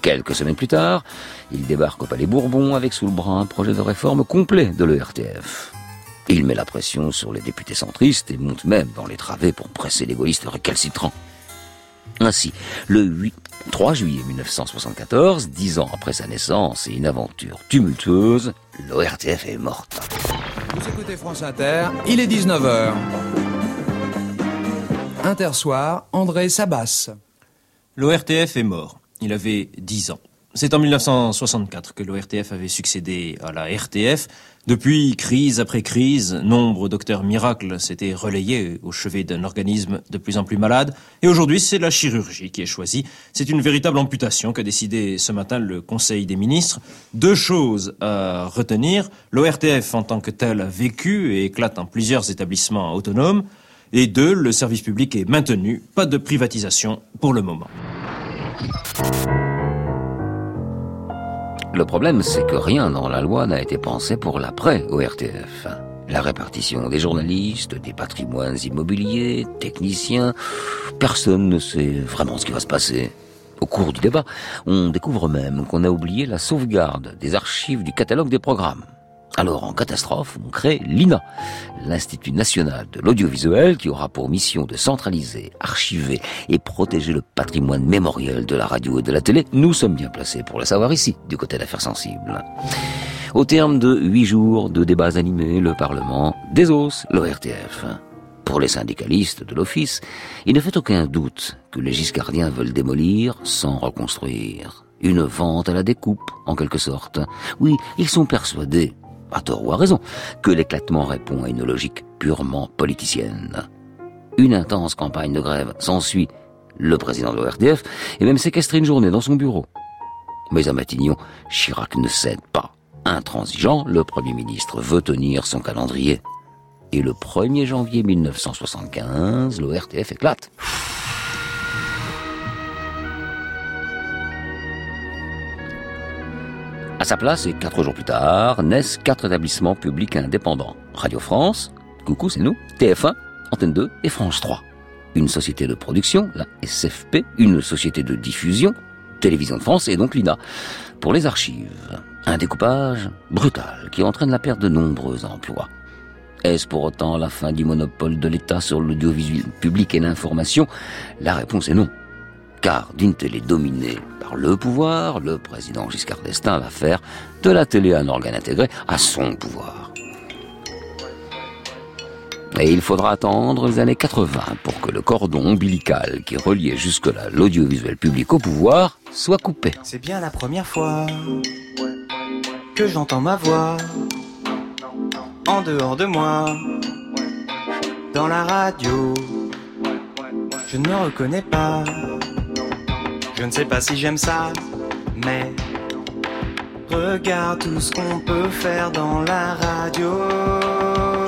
Quelques semaines plus tard, il débarque au Palais Bourbon avec sous le bras un projet de réforme complet de l'ERTF. Il met la pression sur les députés centristes et monte même dans les travées pour presser les gaullistes récalcitrants. Ainsi, le 8, 3 juillet 1974, dix ans après sa naissance et une aventure tumultueuse, l'ORTF est morte. Vous écoutez France Inter, il est 19h. Intersoir, André Sabas. L'ORTF est mort. Il avait 10 ans. C'est en 1964 que l'ORTF avait succédé à la RTF. Depuis, crise après crise, nombre docteurs miracles s'étaient relayés au chevet d'un organisme de plus en plus malade. Et aujourd'hui, c'est la chirurgie qui est choisie. C'est une véritable amputation qu'a décidé ce matin le Conseil des ministres. Deux choses à retenir. L'ORTF en tant que tel a vécu et éclate en plusieurs établissements autonomes. Et deux, le service public est maintenu. Pas de privatisation pour le moment. Le problème, c'est que rien dans la loi n'a été pensé pour l'après au RTF. La répartition des journalistes, des patrimoines immobiliers, techniciens, personne ne sait vraiment ce qui va se passer. Au cours du débat, on découvre même qu'on a oublié la sauvegarde des archives du catalogue des programmes. Alors, en catastrophe, on crée l'INA, l'Institut national de l'audiovisuel, qui aura pour mission de centraliser, archiver et protéger le patrimoine mémoriel de la radio et de la télé. Nous sommes bien placés pour le savoir ici, du côté d'affaires sensibles. Au terme de huit jours de débats animés, le Parlement désosse l'ORTF. Pour les syndicalistes de l'Office, il ne fait aucun doute que les giscardiens veulent démolir sans reconstruire. Une vente à la découpe, en quelque sorte. Oui, ils sont persuadés à tort ou à raison, que l'éclatement répond à une logique purement politicienne. Une intense campagne de grève s'ensuit. Le président de l'ORDF est même séquestré une journée dans son bureau. Mais à Matignon, Chirac ne cède pas. Intransigeant, le Premier ministre veut tenir son calendrier. Et le 1er janvier 1975, l'ORTF éclate. À sa place, et quatre jours plus tard, naissent quatre établissements publics indépendants. Radio France, coucou c'est nous, TF1 Antenne 2 et France 3. Une société de production, la SFP, une société de diffusion, Télévision de France et donc l'INA. Pour les archives, un découpage brutal qui entraîne la perte de nombreux emplois. Est-ce pour autant la fin du monopole de l'État sur l'audiovisuel public et l'information? La réponse est non. Car d'une télé dominée par le pouvoir, le président Giscard d'Estaing va faire de la télé un organe intégré à son pouvoir. Et il faudra attendre les années 80 pour que le cordon ombilical qui reliait jusque-là l'audiovisuel public au pouvoir soit coupé. C'est bien la première fois que j'entends ma voix en dehors de moi, dans la radio. Je ne me reconnais pas, je ne sais pas si j'aime ça, mais regarde tout ce qu'on peut faire dans la radio.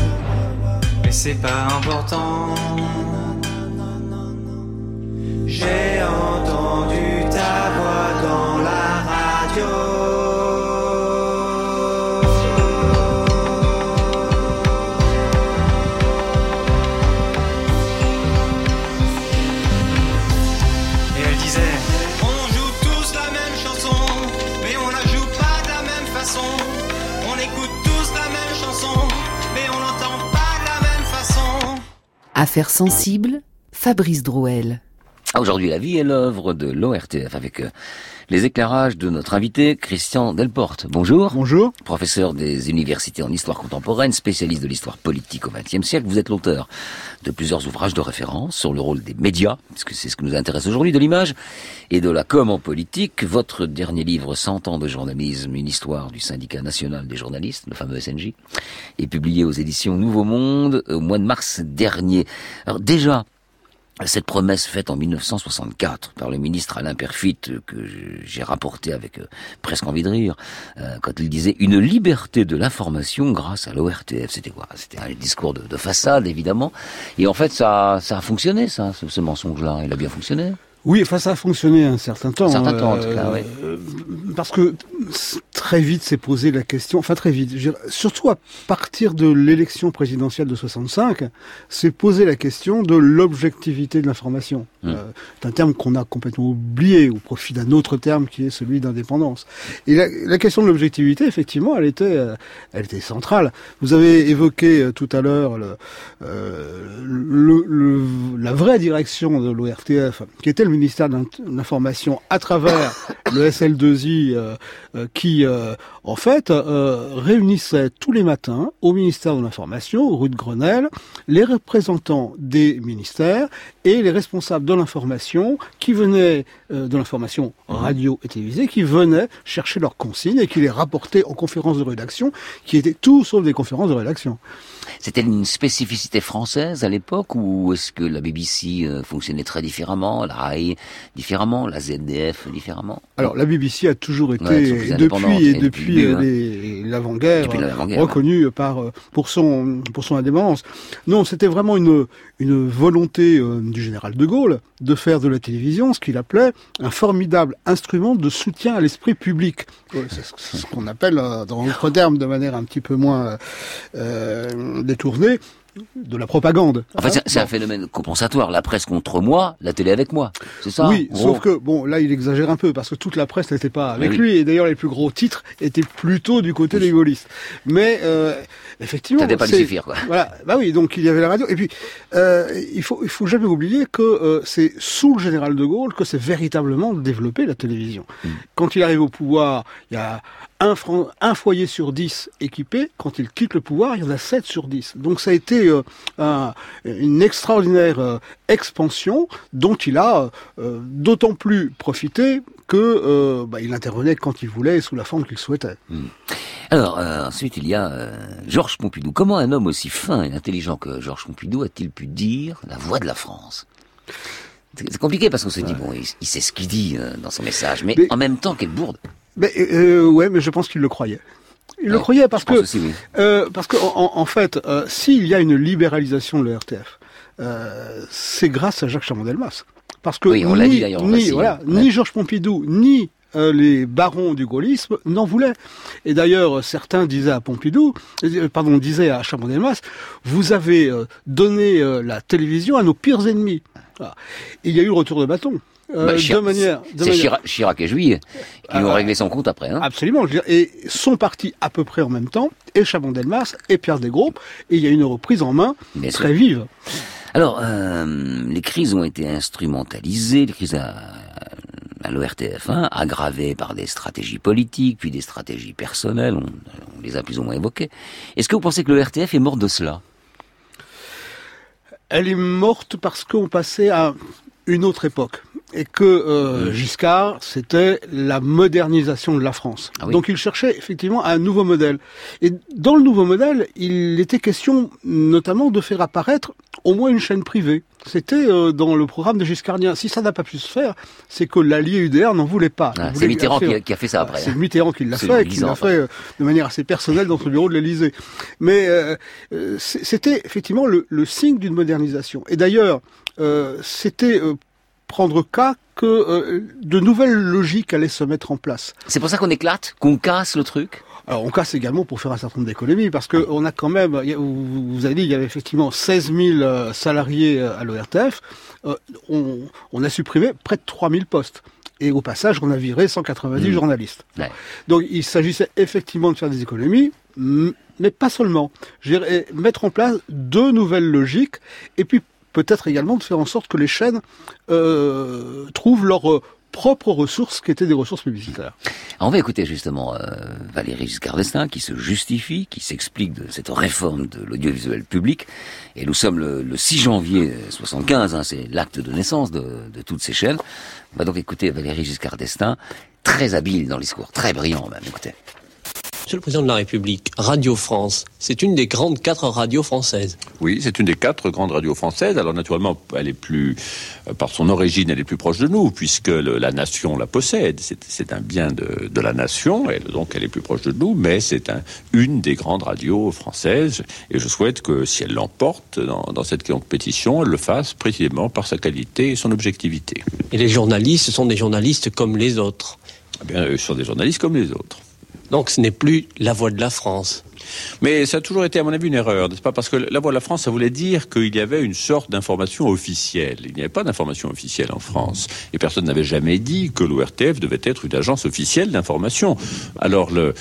C'est pas important. J'ai entendu ta voix dans la radio. Affaires sensibles, Fabrice Drouel. Aujourd'hui, la vie et l'œuvre de l'ORTF avec euh, les éclairages de notre invité Christian Delporte. Bonjour. Bonjour. Professeur des universités en histoire contemporaine, spécialiste de l'histoire politique au XXe siècle. Vous êtes l'auteur de plusieurs ouvrages de référence sur le rôle des médias, puisque c'est ce qui nous intéresse aujourd'hui, de l'image et de la com en politique. Votre dernier livre, 100 ans de journalisme, une histoire du syndicat national des journalistes, le fameux SNJ, est publié aux éditions Nouveau Monde au mois de mars dernier. Alors déjà, cette promesse faite en 1964 par le ministre Alain Perfit, euh, que j'ai rapporté avec euh, presque envie de rire, euh, quand il disait une liberté de l'information grâce à l'ORTF. C'était quoi? C'était un discours de, de, façade, évidemment. Et en fait, ça, ça a fonctionné, ça, ce mensonge-là. Il a bien fonctionné. Oui, enfin ça a fonctionné un certain temps. Un certain temps, en tout cas, oui. Euh, parce que très vite s'est posé la question, enfin très vite, je, surtout à partir de l'élection présidentielle de 65, s'est posé la question de l'objectivité de l'information. Mmh. Euh, c'est un terme qu'on a complètement oublié au profit d'un autre terme qui est celui d'indépendance. Et la, la, question de l'objectivité, effectivement, elle était, euh, elle était centrale. Vous avez évoqué euh, tout à l'heure le, le, le, la vraie direction de l'ORTF, qui était le ministère de l'Information à travers le SL2I euh, euh, qui, en fait, réunissait tous les matins au ministère de l'Information, rue de Grenelle, les représentants des ministères et les responsables de l'information qui venaient de l'information radio et télévisée, qui venaient chercher leurs consignes et qui les rapportaient aux conférences de rédaction, qui étaient tout sauf des conférences de rédaction. C'était une spécificité française à l'époque ou est-ce que la BBC euh, fonctionnait très différemment, la RAI différemment, la ZDF différemment? Alors la BBC a toujours été ouais, depuis et depuis, depuis l'avant-guerre reconnue par euh, pour son pour son indépendance. Non, c'était vraiment une une volonté euh, du général de Gaulle de faire de la télévision ce qu'il appelait un formidable instrument de soutien à l'esprit public. C'est ce qu'on appelle, dans d'autres termes, de manière un petit peu moins euh, détournée, de la propagande. Enfin, c'est- c'est un phénomène compensatoire. La presse contre moi, la télé avec moi. C'est ça Oui, sauf que bon, là il exagère un peu parce que toute la presse n'était pas avec Oui. lui et d'ailleurs les plus gros titres étaient plutôt du côté des gaullistes. Mais euh, effectivement, T'avais pas suffire, quoi. Voilà, bah oui, donc il y avait la radio et puis euh, il faut il faut jamais oublier que euh, c'est sous le général de Gaulle que c'est véritablement développé la télévision. Mm. Quand il arrive au pouvoir, il y a un, foyer sur 10 équipé. Quand il quitte le pouvoir, il y en a 7 sur 10. Donc ça a été euh, un- une extraordinaire euh, expansion dont il a euh, d'autant plus profité que bah, il intervenait quand il voulait et sous la forme qu'il souhaitait. Alors, euh, ensuite, il y a Georges Pompidou. Comment un homme aussi fin et intelligent que Georges Pompidou a-t-il pu dire la voix de la France? C'est compliqué parce qu'on se dit, bon, il, il sait ce qu'il dit dans son message, mais, en même temps, quelle bourde Mais euh, ouais, mais je pense qu'il le croyait. Il le croyait parce que aussi, oui. euh, parce que en, en fait, euh, s'il y a une libéralisation de l'ERTF, euh, c'est grâce à Jacques Chaban-Delmas. Parce que Oui, on l'a ni, dit voilà, ouais. ni Georges Pompidou, ni euh, les barons du gaullisme n'en voulaient. Et d'ailleurs, certains disaient à Pompidou, euh, pardon, disaient à Chaban-Delmas, vous avez euh, donné euh, la télévision à nos pires ennemis. Voilà. Et il y a eu le retour de bâton. Euh, Bah, de manière, C'est Chirac, Chirac et Juillet qui ont Ah, réglé son compte après. Hein. Absolument. je veux dire, et sont partis à peu près en même temps, et Chaban-Delmas et Pierre Desgroupes, et il y a une reprise en main Bien très sûr. vive. Alors, euh, les crises ont été instrumentalisées, les crises à, à l'ORTF1, aggravées par des stratégies politiques, puis des stratégies personnelles, on, on les a plus ou moins évoquées. Est-ce que vous pensez que l'ORTF est mort de cela? Elle est morte parce qu'on passait à une autre époque. Et que euh, Giscard, c'était la modernisation de la France. Ah oui. Donc il cherchait effectivement un nouveau modèle. Et dans le nouveau modèle, il était question notamment de faire apparaître au moins une chaîne privée. C'était euh, dans le programme de Giscardien. Si ça n'a pas pu se faire, c'est que l'allié UDR n'en voulait pas. Ah, C'est Mitterrand qui a, qui a fait ça après. C'est hein. Mitterrand qui l'a fait, qui Guisan, l'a fait euh, de manière assez personnelle dans son bureau de l'Élysée. Mais euh, euh, c'était effectivement le, le signe d'une modernisation. Et d'ailleurs, euh, c'était euh, prendre cas que euh, de nouvelles logiques allaient se mettre en place. C'est pour ça qu'on éclate, qu'on casse le truc Alors on casse également pour faire un certain nombre d'économies, parce que on a quand même, vous, avez dit, il y avait effectivement 16 000 euh, salariés euh, à l'ORTF, Euh, on, on a supprimé près de 3 000 postes. Et au passage, on a viré 190 Mmh. journalistes. Ouais. Donc il s'agissait effectivement de faire des économies, mais pas seulement. Je dirais mettre en place deux nouvelles logiques, et puis peut-être également de faire en sorte que les chaînes euh, trouvent leurs euh, propres ressources, qui étaient des ressources publicitaires. On va écouter justement euh, Valéry Giscard d'Estaing qui se justifie, qui s'explique de cette réforme de l'audiovisuel public. Et nous sommes le, le 6 janvier 75, hein, c'est l'acte de naissance de, toutes ces chaînes. On va donc écouter Valéry Giscard d'Estaing, très habile dans le discours, très brillant même. Écoutez. Monsieur le Président de la République, Radio France, c'est une des grandes quatre radios françaises. Oui, c'est une des quatre grandes radios françaises. Alors naturellement, elle est plus, euh, par son origine, elle est plus proche de nous, puisque le- la nation la possède. C'est- un bien de, de la nation, et donc elle est plus proche de nous, mais c'est un- une des grandes radios françaises. Et je souhaite que si elle l'emporte dans, dans cette compétition, elle le fasse précisément par sa qualité et son objectivité. Et les journalistes sont des journalistes comme les autres. Eh bien, ce sont des journalistes comme les autres. Donc ce n'est plus la voix de la France. Mais ça a toujours été, à mon avis, une erreur, n'est-ce pas? Parce que la Voix de la France, ça voulait dire qu'il y avait une sorte d'information officielle. Il n'y avait pas d'information officielle en France. Et personne n'avait jamais dit que l'ORTF devait être une agence officielle d'information. Alors, euh,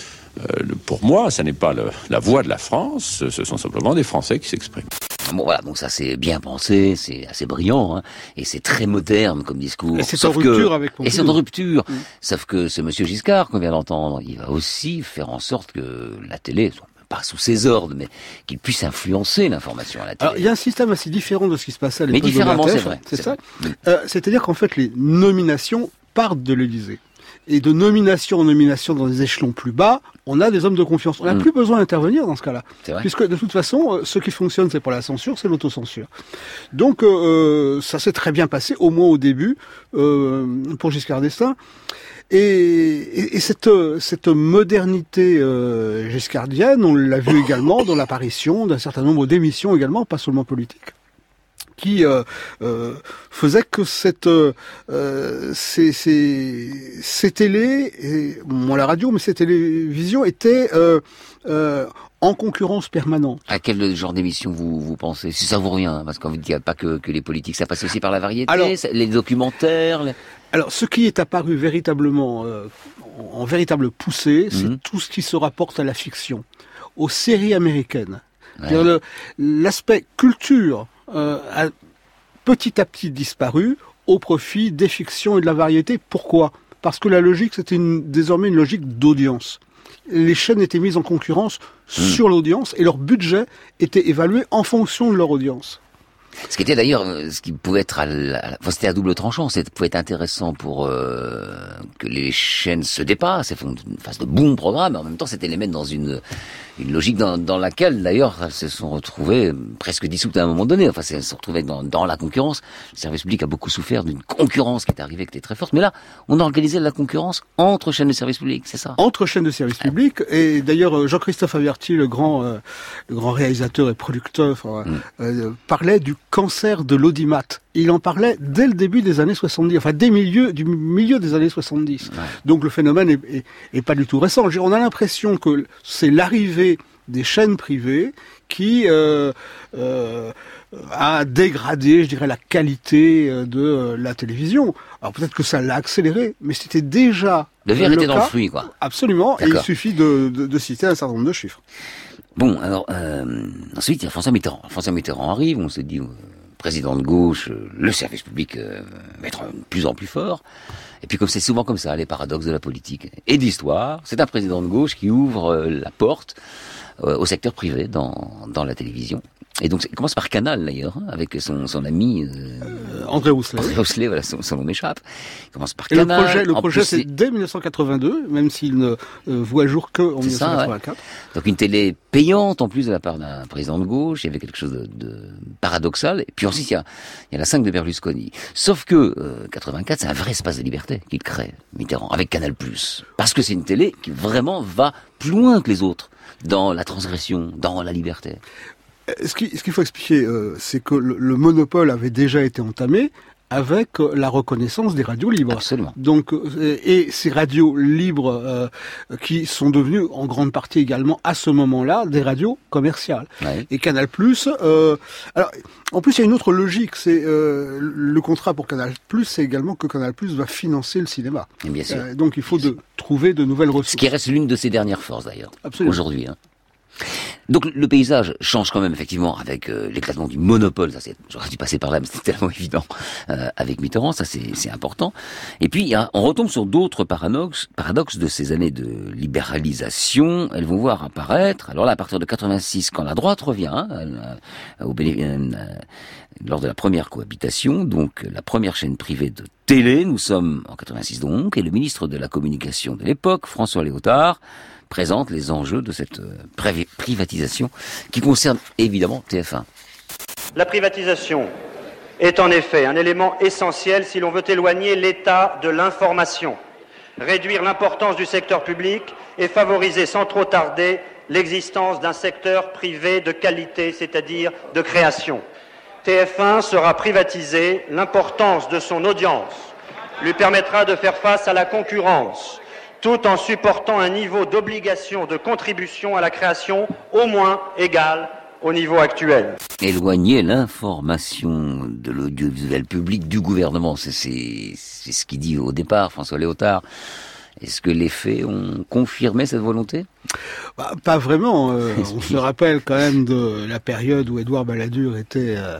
pour moi, ça n'est pas la Voix de la France, ce sont simplement des Français qui s'expriment. Bon voilà, donc ça c'est bien pensé, c'est assez brillant, hein, et c'est très moderne comme discours. Et c'est en que- rupture avec Et c'est en rupture. Sauf que ce monsieur Giscard qu'on vient d'entendre, il va aussi faire en sorte que la télé soit pas sous ses ordres, mais qu'il puisse influencer l'information à la télé. Alors, il y a un système assez différent de ce qui se passait à Mais l'époque de différemment, c'est vrai, C'est ça vrai. Euh, C'est-à-dire qu'en fait, les nominations partent de l'Élysée. Et de nomination en nomination dans des échelons plus bas, on a des hommes de confiance. On n'a Mm. plus besoin d'intervenir dans ce cas-là. Puisque de toute façon, euh, ce qui fonctionne, c'est pas la censure, c'est l'autocensure. Donc, euh, ça s'est très bien passé, au moins au début, euh, pour Giscard d'Estaing. Et, et- et cette, euh, cette modernité euh, giscardienne, on l'a vu également dans l'apparition d'un certain nombre d'émissions également, pas seulement politiques qui euh, euh, faisait que cette euh, euh, ces, ces, ces télés, et, bon la radio, mais ces télévisions étaient en concurrence permanente. À quel genre d'émission vous, vous pensez? Si ça vaut rien, parce qu'on vous dit pas que, que les politiques, ça passe aussi par la variété, Alors- les documentaires. les- Alors, ce qui est apparu véritablement en, en véritable poussée, Mhm. c'est tout ce qui se rapporte à la fiction, aux séries américaines. Ouais. L'aspect culture a petit à petit disparu au profit des fictions et de la variété. Pourquoi? Parce que la logique, c'était une- désormais une logique d'audience. Les chaînes étaient mises en concurrence Mhm. sur l'audience et leur budget était évalué en fonction de leur audience. Ce qui était d'ailleurs, euh, ce qui pouvait être, à la- enfin, c'était à double tranchant, ça pouvait être intéressant pour euh, que les chaînes se dépassent, et fassent de bons programmes, mais en même temps c'était les mettre dans une, une logique dans, dans laquelle d'ailleurs elles se sont retrouvées euh, presque dissoutes à un moment donné, enfin elles se sont retrouvées dans, dans la concurrence. Le service public a beaucoup souffert d'une concurrence qui est arrivée, qui était très forte, mais là on a organisé la concurrence entre chaînes de service public, c'est ça? Entre chaînes de service public et d'ailleurs euh, Jean-Christophe Averti, le grand euh, le grand réalisateur et producteur, enfin, euh, parlait du cancer de l'audimat. Il en parlait dès le début des années 70, enfin dès milieu du milieu des années 70. Donc le phénomène est, est- est pas du tout récent. On a l'impression que c'est l'arrivée des chaînes privées qui euh, euh, a dégradé, je dirais, la qualité euh, de euh, la télévision. Alors peut-être que ça l'a accéléré, mais c'était déjà Le verre était dans le fruit, quoi. Absolument, et il suffit de, de- de citer un certain nombre de chiffres. Bon, alors, euh, ensuite, il y a François Mitterrand. François Mitterrand arrive, on s'est dit, euh, président de gauche, euh, le service public euh, va être de plus en plus fort. Et puis, comme c'est souvent comme ça, les paradoxes de la politique et de l'histoire, c'est un président de gauche qui ouvre la porte au secteur privé dans, dans la télévision. Et donc, il commence par Canal, d'ailleurs, hein, avec son, son ami... euh, André Rousselet. André Rousselet, voilà, son, son nom m'échappe. Il commence par Et le Canal. projet, le projet c'est dès 1982, même s'il ne euh, voit jour que en C'est ça, ouais. 1984. Donc une télé payante en plus de la part d'un président de gauche, il y avait quelque chose de, de paradoxal. Et puis ensuite il y a, il y a la 5 de Berlusconi. Sauf que euh, 84 c'est un vrai espace de liberté qu'il crée, Mitterrand, avec Canal+. Parce que c'est une télé qui vraiment va plus loin que les autres dans la transgression, dans la liberté. Euh, Ce qui- ce qu'il faut expliquer, euh, c'est que le monopole avait déjà été entamé avec euh, la reconnaissance des radios libres. Absolument. Donc, euh, et ces radios libres euh, qui sont devenues en grande partie également à ce moment-là des radios commerciales. Et Canal euh, alors en plus il y a une autre logique, c'est euh, le contrat pour Canal c'est également que Canal va financer le cinéma. Et bien sûr. Euh, donc il faut de, trouver de nouvelles ressources. Ce qui reste l'une de ses dernières forces d'ailleurs, Absolument. aujourd'hui. hein. Donc le paysage change quand même effectivement avec euh, l'éclatement du monopole. Ça, j'aurais dû passer par là, mais c'est tellement évident euh, avec Mitterrand. Ça, c'est, important. Et puis on retombe sur d'autres paradoxes, paradoxes de ces années de libéralisation. Elles vont voir apparaître. Alors là, à partir de 86, quand la droite revient hein, euh, au béné- euh, lors de la première cohabitation, donc la première chaîne privée de télé, nous sommes en 86 donc, et le ministre de la communication de l'époque, François Léotard, présente les enjeux de cette euh, privatisation qui concerne évidemment TF1. La privatisation est en effet un élément essentiel si l'on veut éloigner l'État de l'information, réduire l'importance du secteur public et favoriser sans trop tarder l'existence d'un secteur privé de qualité, c'est-à-dire de création. TF1 sera privatisé, l'importance de son audience lui permettra de faire face à la concurrence, tout en supportant un niveau d'obligation de contribution à la création au moins égal au niveau actuel. Éloigner l'information de l'audiovisuel public du gouvernement, c'est, ce qu'il dit au départ, François Léotard. Est-ce que les faits ont confirmé cette volonté? Bah, pas vraiment. euh, on se rappelle quand même de la période où Édouard Balladur était euh,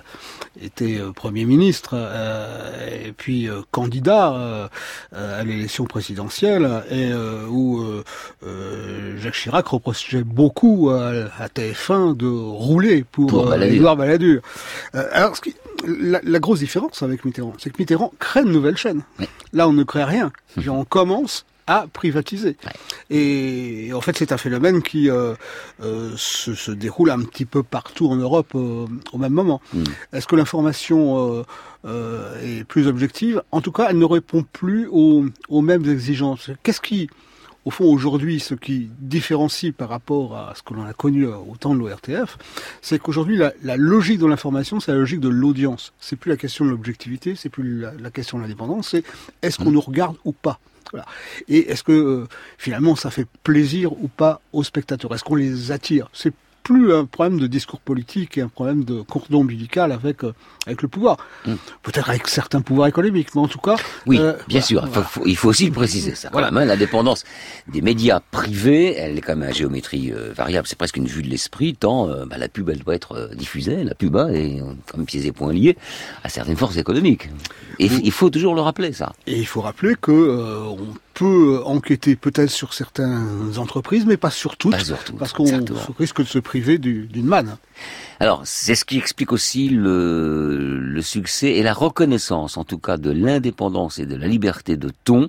était euh, premier ministre euh, et puis euh, candidat à l'élection présidentielle et euh, où euh, euh, Jacques Chirac reprochait beaucoup à, à TF1 de rouler pour, Pour. Édouard Balladur. Alors, ce qui- la, la grosse différence avec Mitterrand, c'est que Mitterrand crée une nouvelle chaîne. Là, on ne crée rien. Puis on commence à privatiser. Et en fait, c'est un phénomène qui euh, euh, se, se déroule un petit peu partout en Europe euh, au même moment. Est-ce que l'information est plus objective? En tout cas, elle ne répond plus aux, aux mêmes exigences. Qu'est-ce qui, au fond, aujourd'hui, ce qui différencie par rapport à ce que l'on a connu au temps de l'ORTF, c'est qu'aujourd'hui, la, la logique de l'information, c'est la logique de l'audience. C'est plus la question de l'objectivité, c'est plus la, la question de l'indépendance, c'est est-ce qu'on nous regarde ou pas? Et est-ce que euh, finalement ça fait plaisir ou pas aux spectateurs? Est-ce qu'on les attire? Plus un problème de discours politique et un problème de cordon ombilical avec euh, avec le pouvoir. Mm. Peut-être avec certains pouvoirs économiques, mais en tout cas. Oui, euh, bien voilà, sûr. Il faut, faut- il faut aussi le préciser. Ça, quand même, hein, l'indépendance des médias privés, elle est quand même à géométrie euh, variable. C'est presque une vue de l'esprit, tant bah, la pub, elle doit être diffusée. La pub a est euh, comme pieds et poings liés à certaines forces économiques. Et il faut toujours le rappeler, ça. Et il faut rappeler que on peut enquêter peut-être sur certaines entreprises, mais pas sur toutes, parce qu'on risque de se priver du- d'une manne. Alors, c'est ce qui explique aussi le, le succès et la reconnaissance, en tout cas, de l'indépendance et de la liberté de ton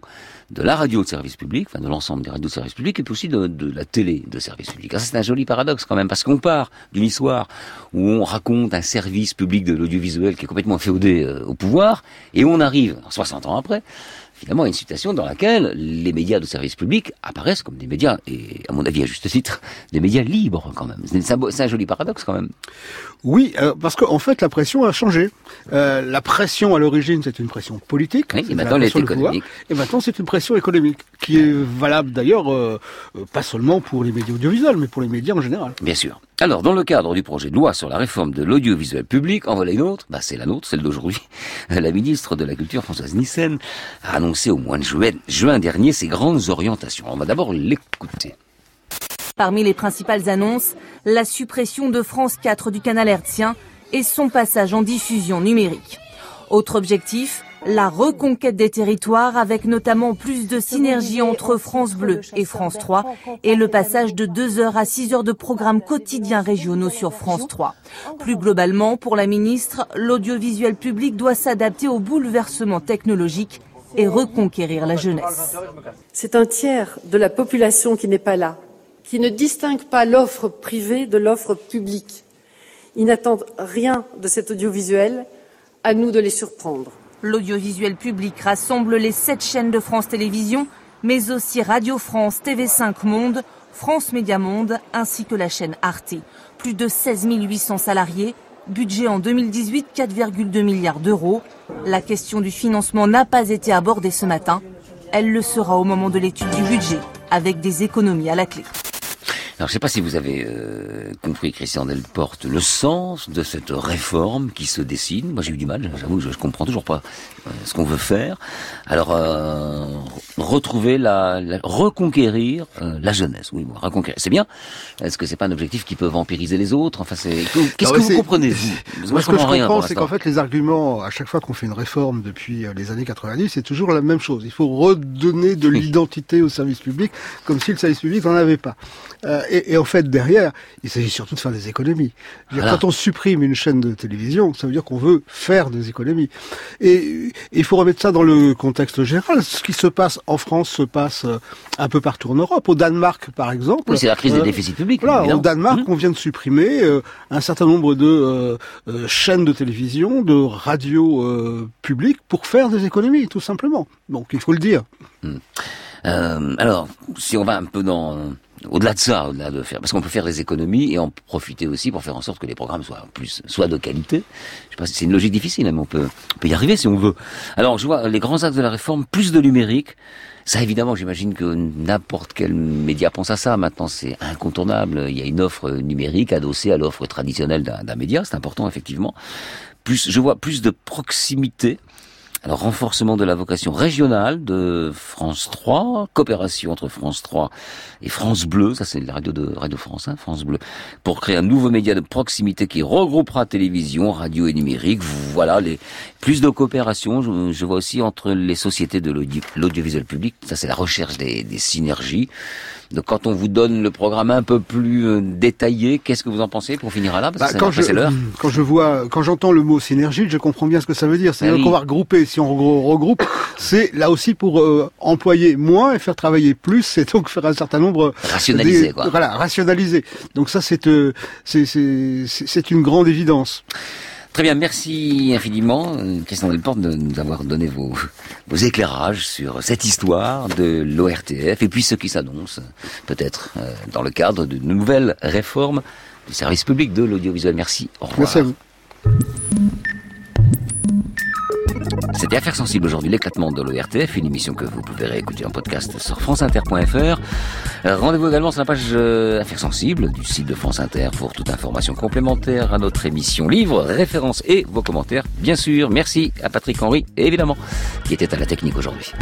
de la radio de service public, enfin de l'ensemble des radios de service public, et puis aussi de, de la télé de service public. C'est un joli paradoxe quand même, parce qu'on part d'une histoire où on raconte un service public de l'audiovisuel qui est complètement féodé euh, au pouvoir, et on arrive, 60 ans après, finalement une situation dans laquelle les médias de service public apparaissent comme des médias, et à mon avis à juste titre, des médias libres quand même. C'est un, joli paradoxe quand même. Oui, euh, parce qu'en fait, la pression a changé. Euh, la pression à l'origine, c'est une pression politique. Oui, et maintenant, elle est économique. Et maintenant, c'est une pression économique, qui est valable d'ailleurs, euh, pas seulement pour les médias audiovisuels, mais pour les médias en général. Bien sûr. Alors, dans le cadre du projet de loi sur la réforme de l'audiovisuel public, en voilà une autre, bah, c'est la nôtre, celle d'aujourd'hui. La ministre de la Culture, Françoise Nissen, a annoncé au mois de juin, juin dernier ses grandes orientations. On va d'abord l'écouter. Parmi les principales annonces, la suppression de France 4 du canal hertzien et son passage en diffusion numérique. Autre objectif, la reconquête des territoires avec notamment plus de synergie entre France Bleu et France 3 et le passage de 2 heures à 6 heures de programmes quotidiens régionaux sur France 3. Plus globalement, pour la ministre, l'audiovisuel public doit s'adapter aux bouleversements technologiques et reconquérir la jeunesse. C'est un tiers de la population qui n'est pas là, qui ne distingue pas l'offre privée de l'offre publique. Ils n'attendent rien de cet audiovisuel, à nous de les surprendre. L'audiovisuel public rassemble les sept chaînes de France Télévisions, mais aussi Radio France, TV5 Monde, France Média Monde, ainsi que la chaîne Arte. Plus de 16 800 salariés, budget en 2018 4,2 milliards d'euros. La question du financement n'a pas été abordée ce matin. Elle le sera au moment de l'étude du budget, avec des économies à la clé. Alors, je ne sais pas si vous avez euh, compris, Christian Delporte, le sens de cette réforme qui se dessine. Moi, j'ai eu du mal, j'avoue, je, je comprends toujours pas euh, ce qu'on veut faire. Alors, euh, retrouver la, la- reconquérir euh, la jeunesse. Oui, bon, reconquérir, c'est bien. Est-ce que c'est pas un objectif qui peut vampiriser les autres? Enfin, c'est qu'est-ce que vous comprenez? vous Parce Moi, ce que je comprends rien comprends, c'est qu'en fait, les arguments, à chaque fois qu'on fait une réforme depuis euh, les années 90, c'est toujours la même chose. Il faut redonner de l'identité au service public, comme si le service public n'en avait pas. Et, et en fait, derrière, il s'agit surtout de faire des économies. Dire, Voilà. Quand on supprime une chaîne de télévision, ça veut dire qu'on veut faire des économies. Et il faut remettre ça dans le contexte général. Ce qui se passe en France se passe euh, un peu partout en Europe. Au Danemark, par exemple. Oui, c'est la crise des euh, déficits publics. Voilà, évidemment. au Danemark, on vient de supprimer euh, un certain nombre de euh, chaînes de télévision, de radios publiques pour faire des économies, tout simplement. Donc il faut le dire. Euh, alors, si on va un peu dans au-delà de ça, au-delà de faire, parce qu'on peut faire des économies et en profiter aussi pour faire en sorte que les programmes soient plus, soient de qualité. Je sais pas c'est une logique difficile, hein, mais on peut, on peut y arriver si on veut. Alors, je vois les grands axes de la réforme, plus de numérique. Ça, évidemment, j'imagine que n'importe quel média pense à ça. Maintenant, c'est incontournable. Il y a une offre numérique adossée à l'offre traditionnelle d'un d'un média. C'est important, effectivement. Plus, je vois plus de proximité. Alors, renforcement de la vocation régionale de France 3, coopération entre France 3 et France Bleu, ça c'est la radio de Radio France, hein, France Bleu, pour créer un nouveau média de proximité qui regroupera télévision, radio et numérique. Voilà, les plus de coopération. Je, je vois aussi entre les sociétés de l'audi- l'audiovisuel public. Ça c'est la recherche des, des synergies. Donc, quand on vous donne le programme un peu plus euh, détaillé, qu'est-ce que vous en pensez pour finir à là? Parce Bah, que ça- quand, je, c'est quand je vois, quand j'entends le mot synergie, je comprends bien ce que ça veut dire. C'est-à-dire Ah oui. qu'on va regrouper. Si on regroupe, c'est là aussi pour euh, employer moins et faire travailler plus, et donc faire un certain nombre Rationaliser, des- quoi. Voilà, rationaliser. Donc ça, c'est euh, c'est c'est c'est- c'est une grande évidence. Très bien, merci infiniment, Christian Delporte, de nous avoir donné vos, vos éclairages sur cette histoire de l'ORTF et puis ce qui s'annonce, peut-être, euh, dans le cadre de nouvelles réformes du service public de l'audiovisuel. Merci, au revoir. Merci à vous. C'était Affaires sensibles aujourd'hui, l'éclatement de l'ORTF, une émission que vous pouvez réécouter en podcast sur franceinter.fr. Rendez-vous également sur la page euh, Affaires sensibles du site de France Inter pour toute information complémentaire à notre émission livre, références et vos commentaires, bien sûr. Merci à Patrick Henry, évidemment, qui était à la technique aujourd'hui.